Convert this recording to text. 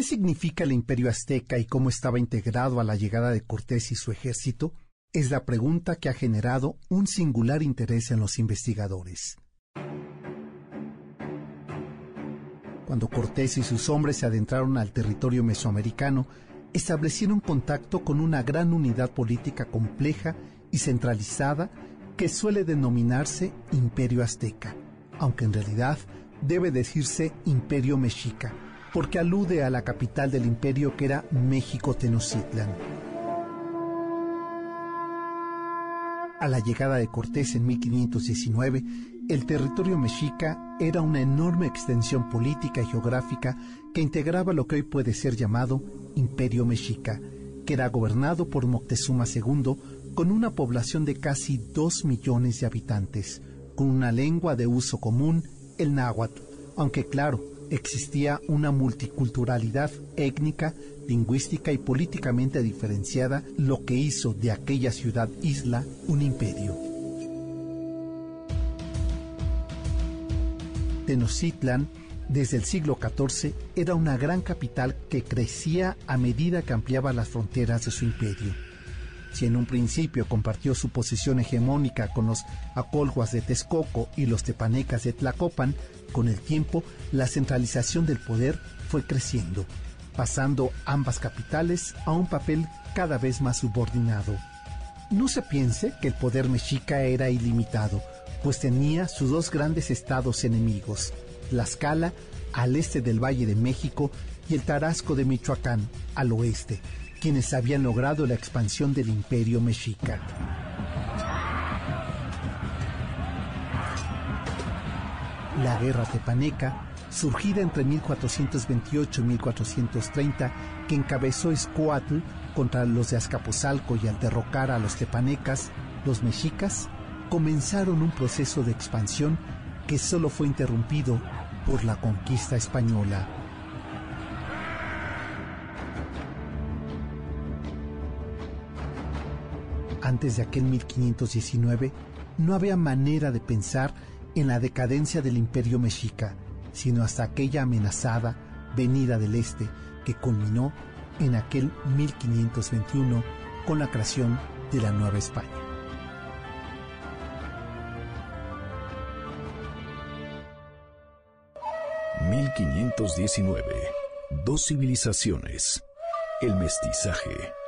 ¿Qué significa el imperio azteca y cómo estaba integrado a la llegada de Cortés y su ejército? Es la pregunta que ha generado un singular interés en los investigadores. Cuando Cortés y sus hombres se adentraron al territorio mesoamericano, establecieron contacto con una gran unidad política compleja y centralizada que suele denominarse Imperio Azteca, aunque en realidad debe decirse Imperio Mexica porque alude a la capital del imperio que era México Tenochtitlan. A la llegada de Cortés en 1519, el territorio mexica era una enorme extensión política y geográfica que integraba lo que hoy puede ser llamado Imperio Mexica, que era gobernado por Moctezuma II con una población de casi dos millones de habitantes, con una lengua de uso común, el náhuatl, aunque claro, existía una multiculturalidad étnica, lingüística y políticamente diferenciada, lo que hizo de aquella ciudad-isla un imperio. Tenochtitlan, desde el siglo XIV, era una gran capital que crecía a medida que ampliaba las fronteras de su imperio. Si en un principio compartió su posición hegemónica con los acolhuas de Texcoco y los tepanecas de Tlacopan, con el tiempo, la centralización del poder fue creciendo, pasando ambas capitales a un papel cada vez más subordinado. No se piense que el poder mexica era ilimitado, pues tenía sus dos grandes estados enemigos, Tlaxcala, al este del Valle de México, y el Tarasco de Michoacán, al oeste, quienes habían logrado la expansión del imperio mexica. La guerra tepaneca, surgida entre 1428 y 1430, que encabezó Escoatl contra los de Azcapotzalco y al derrocar a los tepanecas, los mexicas comenzaron un proceso de expansión que solo fue interrumpido por la conquista española. Antes de aquel 1519, no había manera de pensar en la decadencia del imperio mexica, sino hasta aquella amenazada venida del este que culminó en aquel 1521 con la creación de la Nueva España. ...1519... Dos civilizaciones... ...el mestizaje